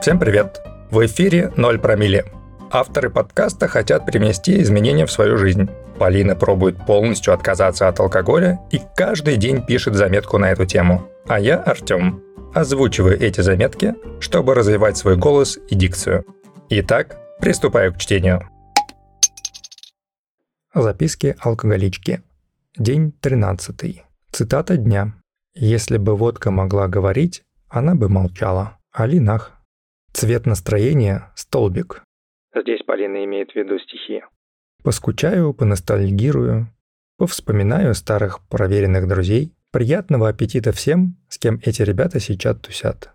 Всем привет! В эфире «Ноль промилле». Авторы подкаста хотят привнести изменения в свою жизнь. Полина пробует полностью отказаться от алкоголя и каждый день пишет заметку на эту тему. А я, Артем, озвучиваю эти заметки, чтобы развивать свой голос и дикцию. Итак, приступаю к чтению. Записки алкоголички. День 13. Цитата дня. «Если бы водка могла говорить, она бы молчала». Алинах. Цвет настроения – столбик. Здесь Полина имеет в виду стихи. Поскучаю, поностальгирую, повспоминаю старых проверенных друзей. Приятного аппетита всем, с кем эти ребята сейчас тусят.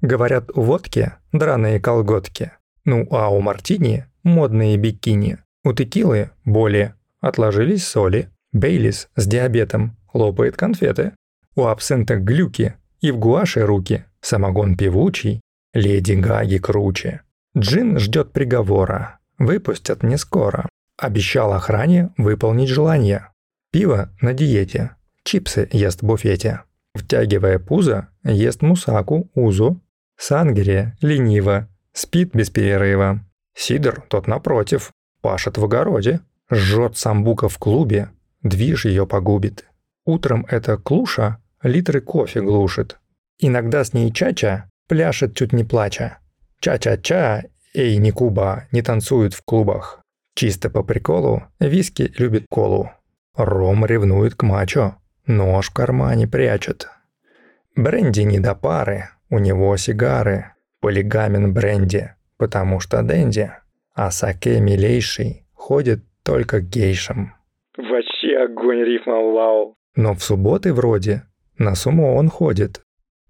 Говорят, у водки драные колготки. Ну а у мартини модные бикини. У текилы боли, отложились соли. Бейлис с диабетом лопает конфеты. У абсента глюки и в гуаше руки. Самогон певучий, Леди Гаги круче. Джин ждет приговора. Выпустят не скоро. Обещал охране выполнить желание. Пиво на диете. Чипсы ест в буфете. Втягивая пузо, ест мусаку, узу. Сангерия лениво. Спит без перерыва. Сидор, тот напротив, пашет в огороде. Жжет самбука в клубе. Движ ее погубит. Утром эта клуша литры кофе глушит. Иногда с ней чача Пляшет чуть не плача. Ча-ча-ча, эй, не Куба, не танцуют в клубах. Чисто по приколу, виски любит колу. Ром ревнует к мачо, нож в кармане прячет. Бренди не до пары, у него сигары. Полигамен бренди, потому что Дэнди. А саке милейший ходит только к гейшам. Вообще огонь рифма, вау. Но в субботы вроде на сумо он ходит.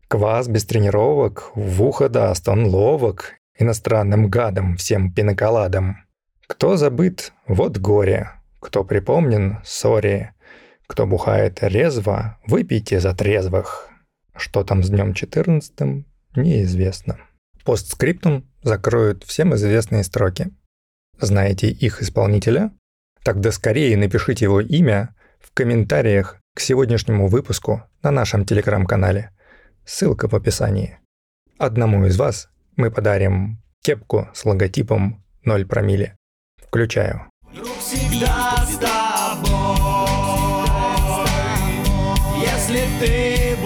Квас без тренировок, в ухо даст, он ловок, иностранным гадом, всем пиноколадом. Кто забыт, вот горе, кто припомнен, сори. Кто бухает резво, выпейте за трезвых. Что там с днем 14 неизвестно. Постскриптум закроют всем известные строки. Знаете их исполнителя? Тогда скорее напишите его имя в комментариях к сегодняшнему выпуску на нашем телеграм-канале – ссылка в описании. Одному из вас мы подарим кепку с логотипом 0 промилле. Включаю. Друг всегда с тобой, если ты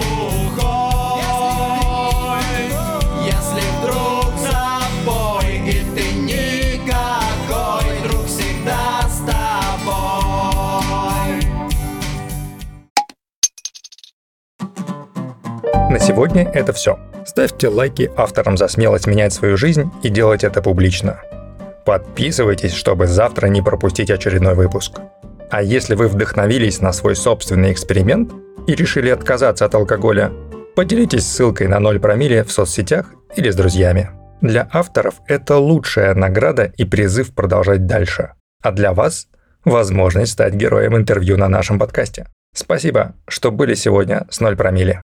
На сегодня это все. Ставьте лайки авторам за смелость менять свою жизнь и делать это публично. Подписывайтесь, чтобы завтра не пропустить очередной выпуск. А если вы вдохновились на свой собственный эксперимент и решили отказаться от алкоголя, поделитесь ссылкой на 0 промилле в соцсетях или с друзьями. Для авторов это лучшая награда и призыв продолжать дальше. А для вас – возможность стать героем интервью на нашем подкасте. Спасибо, что были сегодня с 0 промилле.